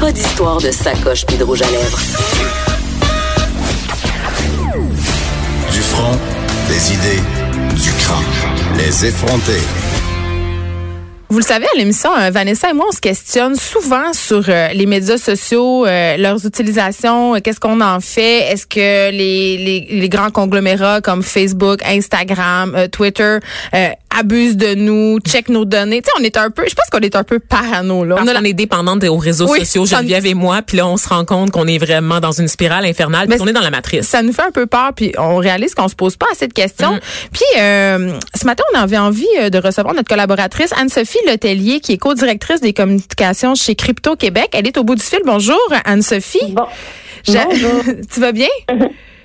Pas d'histoire de sacoche puis de rouge à lèvres. Du front, des idées, du crâne. Les effronter. Vous le savez, à l'émission, euh, Vanessa et moi, on se questionne souvent sur euh, les médias sociaux, euh, leurs utilisations, euh, qu'est-ce qu'on en fait? Est-ce que les, les, les, grands conglomérats comme Facebook, Instagram, euh, Twitter abusent de nous, check nos données? Tu sais, on est un peu, je pense qu'on est un peu parano. Là. Parce on, est dépendante aux réseaux oui, sociaux, Geneviève et moi, puis là, on se rend compte qu'on est vraiment dans une spirale infernale, puis on est dans la matrice. Ça nous fait un peu peur, puis on réalise qu'on se pose pas assez de questions. Mm. Puis ce matin, on avait envie de recevoir notre collaboratrice Anne-Sophie Letellier, qui est co-directrice des communications chez Crypto Québec. Elle est au bout du fil. Bonjour, Anne-Sophie. Bon. Bonjour. tu vas bien?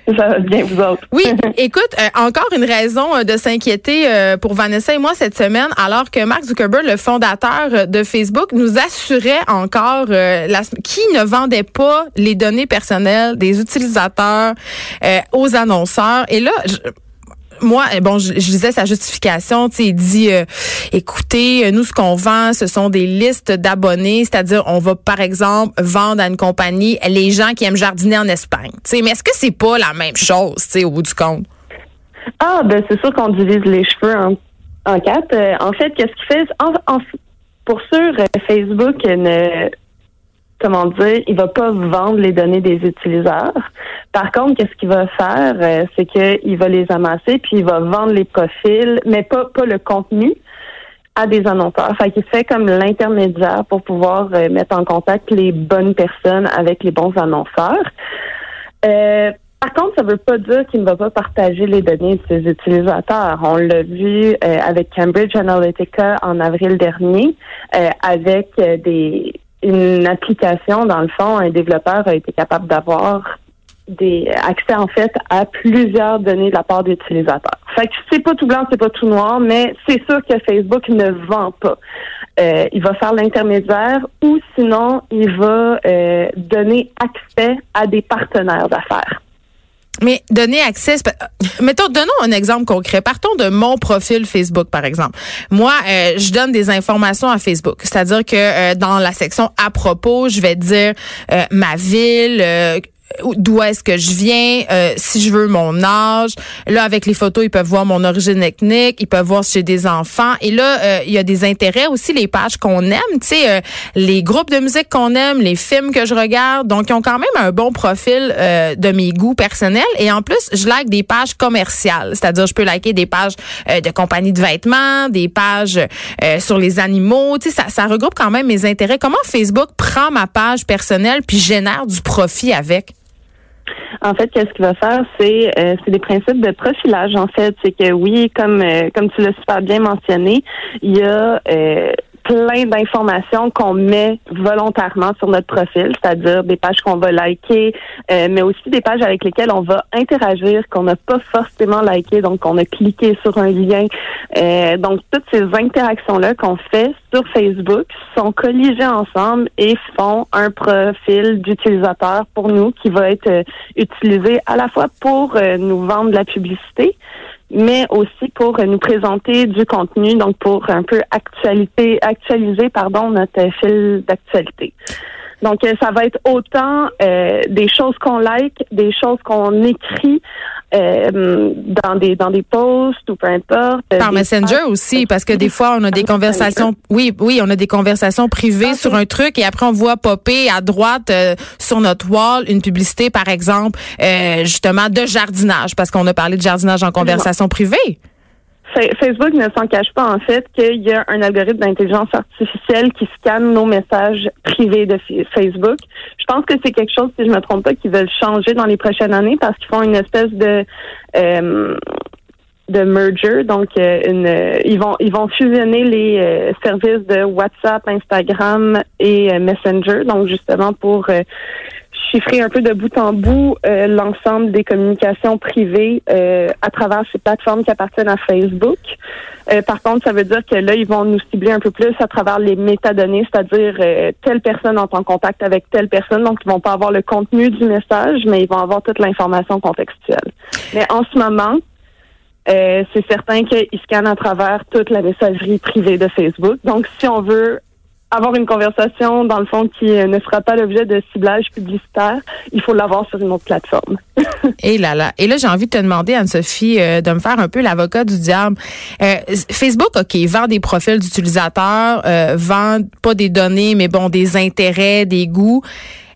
Ça va bien, vous autres. Oui, écoute, euh, encore une raison euh, de s'inquiéter euh, pour Vanessa et moi cette semaine, alors que Mark Zuckerberg, le fondateur de Facebook, nous assurait encore la, qui ne vendait pas les données personnelles des utilisateurs aux annonceurs. Et là, je, moi, eh, bon, je, disais sa justification, tu sais, il dit, euh, écoutez, nous, ce qu'on vend, ce sont des listes d'abonnés, c'est-à-dire, on va, par exemple, vendre à une compagnie les gens qui aiment jardiner en Espagne, tu sais, mais est-ce que c'est pas la même chose, tu sais, au bout du compte? Ah, ben, c'est sûr qu'on divise les cheveux en, quatre. Euh, en fait, qu'est-ce qu'il fait? En, en, pour sûr, Facebook ne comment dire, il va pas vendre les données des utilisateurs. Par contre, qu'est-ce qu'il va faire, euh, c'est qu'il va les amasser puis il va vendre les profils, mais pas pas le contenu à des annonceurs. Fait qu'il fait comme l'intermédiaire pour pouvoir euh, mettre en contact les bonnes personnes avec les bons annonceurs. Euh, par contre, ça ne veut pas dire qu'il ne va pas partager les données de ses utilisateurs. On l'a vu euh, avec Cambridge Analytica en avril dernier, euh, avec des une application, dans le fond, un développeur a été capable d'avoir des accès en fait à plusieurs données de la part d'utilisateurs. Fait que c'est pas tout blanc, c'est pas tout noir, mais c'est sûr que Facebook ne vend pas. Euh, il va faire l'intermédiaire ou sinon il va euh, donner accès à des partenaires d'affaires. Mais donner accès, mettons, donnons un exemple concret. Partons de mon profil Facebook, par exemple. Moi, euh, je donne des informations à Facebook, c'est-à-dire que euh, dans la section à propos, je vais dire euh, ma ville, d'où est-ce que je viens, euh, si je veux mon âge. Là, avec les photos, ils peuvent voir mon origine ethnique, ils peuvent voir si j'ai des enfants. Et là, euh, il y a des intérêts aussi, les pages qu'on aime, tu sais, euh, les groupes de musique qu'on aime, les films que je regarde. Donc, ils ont quand même un bon profil de mes goûts personnels. Et en plus, je like des pages commerciales, c'est-à-dire je peux liker des pages de compagnie de vêtements, des pages sur les animaux. Tu sais, ça, ça regroupe quand même mes intérêts. Comment Facebook prend ma page personnelle puis génère du profit avec? En fait, qu'est-ce qu'il va faire, c'est euh, c'est des principes de profilage. En fait, c'est que oui, comme euh, comme tu l'as super bien mentionné, il y a euh, plein d'informations qu'on met volontairement sur notre profil, c'est-à-dire des pages qu'on va liker, euh, mais aussi des pages avec lesquelles on va interagir, qu'on n'a pas forcément liké, donc on a cliqué sur un lien. Euh, donc toutes ces interactions-là qu'on fait sur Facebook sont colligées ensemble et font un profil d'utilisateur pour nous qui va être euh, utilisé à la fois pour nous vendre de la publicité, mais aussi pour nous présenter du contenu, donc pour un peu actualité, actualiser pardon notre fil d'actualité. Donc, euh, ça va être autant euh, des choses qu'on like, des choses qu'on écrit euh, dans des dans des posts ou peu importe. Par Messenger aussi, parce que des fois on a des conversations. Oui, oui, on a des conversations privées okay. sur un truc et après on voit popper à droite euh, sur notre wall une publicité, par exemple, euh, justement de jardinage, parce qu'on a parlé de jardinage en conversation privée. Facebook ne s'en cache pas en fait qu'il y a un algorithme d'intelligence artificielle qui scanne nos messages privés de Facebook. Je pense que c'est quelque chose, si je me trompe pas, qu'ils veulent changer dans les prochaines années parce qu'ils font une espèce de euh, de merger, donc euh, une, euh, ils vont ils vont fusionner les euh, services de WhatsApp, Instagram et Messenger, donc justement pour chiffrer un peu de bout en bout l'ensemble des communications privées à travers ces plateformes qui appartiennent à Facebook. par contre, ça veut dire que là, ils vont nous cibler un peu plus à travers les métadonnées, c'est-à-dire telle personne en contact avec telle personne, donc ils vont pas avoir le contenu du message, mais ils vont avoir toute l'information contextuelle. Mais en ce moment, euh, c'est certain qu'ils scannent à travers toute la messagerie privée de Facebook. Donc, si on veut avoir une conversation, dans le fond, qui euh, ne sera pas l'objet de ciblage publicitaire, il faut l'avoir sur une autre plateforme. Et là, là. Et là, j'ai envie de te demander, Anne-Sophie, euh, de me faire un peu l'avocat du diable. Facebook, OK, vend des profils d'utilisateurs, vend pas des données, mais bon, des intérêts, des goûts.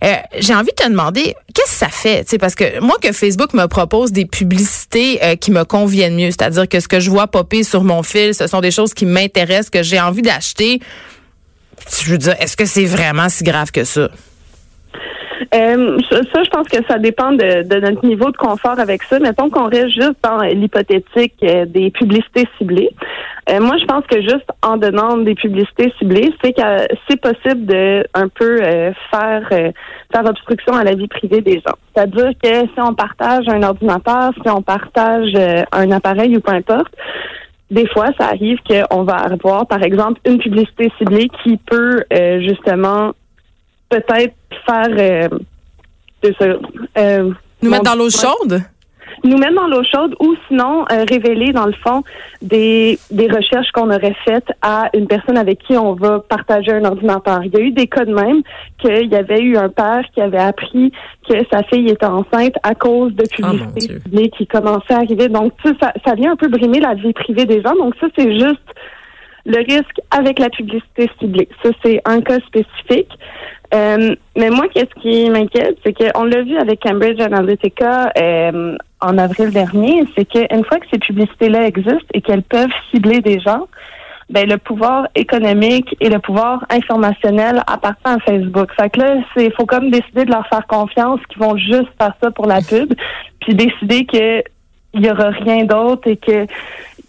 Euh, j'ai envie de te demander, qu'est-ce que ça fait? sais, parce que moi, que Facebook me propose des publicités euh, qui me conviennent mieux, c'est-à-dire que ce que je vois popper sur mon fil, ce sont des choses qui m'intéressent, que j'ai envie d'acheter. Je veux dire, est-ce que c'est vraiment si grave que ça? Euh, ça, je pense que ça dépend de, notre niveau de confort avec ça. Mettons qu'on reste juste dans l'hypothétique euh, des publicités ciblées. Euh, moi, je pense que juste en donnant des publicités ciblées, c'est que c'est possible de un peu faire faire obstruction à la vie privée des gens. C'est-à-dire que si on partage un ordinateur, si on partage un appareil ou peu importe, des fois, ça arrive qu'on va avoir, par exemple, une publicité ciblée qui peut justement peut-être faire euh, euh, nous mettre dans l'eau chaude? Nous mettre dans l'eau chaude ou sinon euh, révéler dans le fond des, des recherches qu'on aurait faites à une personne avec qui on va partager un ordinateur. Il y a eu des cas de même qu'il y avait eu un père qui avait appris que sa fille était enceinte à cause de ah, publicités qui commençaient à arriver. Donc ça, ça vient un peu brimer la vie privée des gens. Donc ça, c'est juste le risque avec la publicité ciblée. Ça, c'est un cas spécifique. Euh, mais moi, qu'est-ce qui m'inquiète, c'est qu'on l'a vu avec Cambridge Analytica euh, en avril dernier, c'est qu'une fois que ces publicités-là existent et qu'elles peuvent cibler des gens, ben le pouvoir économique et le pouvoir informationnel appartient à Facebook. Fait que là, c'est faut comme décider de leur faire confiance qu'ils vont juste faire ça pour la pub, puis décider que il y aura rien d'autre et que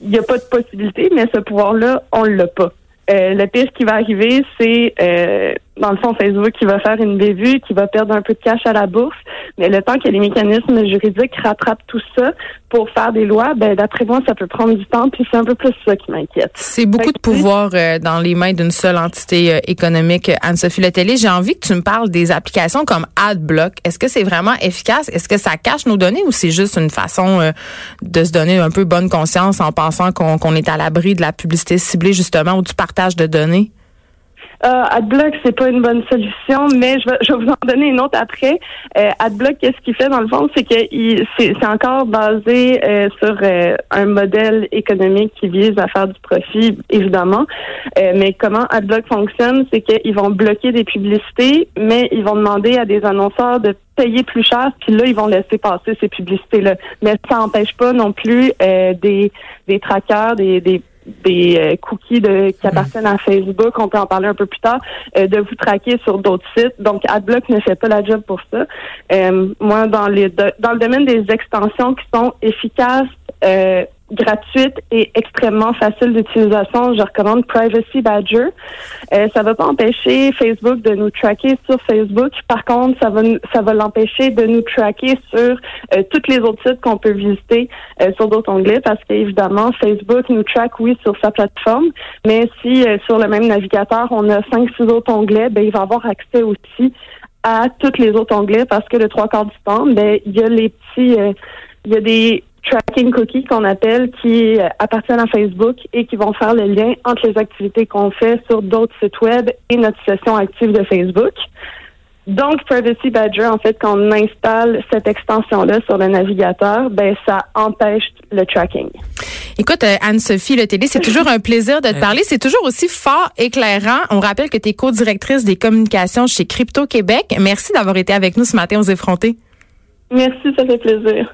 il n'y a pas de possibilité, mais ce pouvoir-là, on l'a pas. Euh, le pire qui va arriver, c'est euh, dans le fond Facebook qui va faire une bévue, qui va perdre un peu de cash à la bourse. Mais le temps que les mécanismes juridiques rattrapent tout ça pour faire des lois, ben d'après moi, ça peut prendre du temps. Puis c'est un peu plus ça qui m'inquiète. C'est beaucoup de pouvoir euh, dans les mains d'une seule entité économique. Anne-Sophie Letellier, j'ai envie que tu me parles des applications comme AdBlock. Est-ce que c'est vraiment efficace? Est-ce que ça cache nos données ou c'est juste une façon de se donner un peu bonne conscience en pensant qu'on est à l'abri de la publicité ciblée justement ou du partage de données? Euh, Adblock, c'est pas une bonne solution, mais je vais, je vais vous en donner une autre après. Euh, Adblock, qu'est-ce qu'il fait dans le fond, c'est que c'est encore basé euh, sur euh, un modèle économique qui vise à faire du profit, évidemment. Euh, mais comment Adblock fonctionne, c'est qu'ils vont bloquer des publicités, mais ils vont demander à des annonceurs de payer plus cher, puis là, ils vont laisser passer ces publicités-là. Mais ça n'empêche pas non plus des, des trackers, des, des des euh, cookies de, qui appartiennent à Facebook, on peut en parler un peu plus tard, euh, de vous traquer sur d'autres sites. Donc, AdBlock ne fait pas la job pour ça. Euh, moi, dans les dans le domaine des extensions qui sont efficaces, gratuite et extrêmement facile d'utilisation. Je recommande Privacy Badger. Euh, ça va pas empêcher Facebook de nous traquer sur Facebook. Par contre, ça va ça va l'empêcher de nous traquer sur euh, tous les autres sites qu'on peut visiter euh, sur d'autres onglets parce qu'évidemment, Facebook nous traque, oui, sur sa plateforme, mais si euh, sur le même navigateur, on a cinq, six autres onglets, ben, il va avoir accès aussi à tous les autres onglets parce que le trois quarts du temps, ben, il y a les petits, il y a des tracking cookies qu'on appelle qui appartiennent à Facebook et qui vont faire le lien entre les activités qu'on fait sur d'autres sites web et notre session active de Facebook. Donc, Privacy Badger, en fait, quand on installe cette extension-là sur le navigateur, ben ça empêche le tracking. Écoute, euh, Anne-Sophie Le Télé, c'est toujours un plaisir de te parler. C'est toujours aussi fort éclairant. On rappelle que tu es co-directrice des communications chez Crypto Québec. Merci d'avoir été avec nous ce matin aux effrontés. Merci, ça fait plaisir.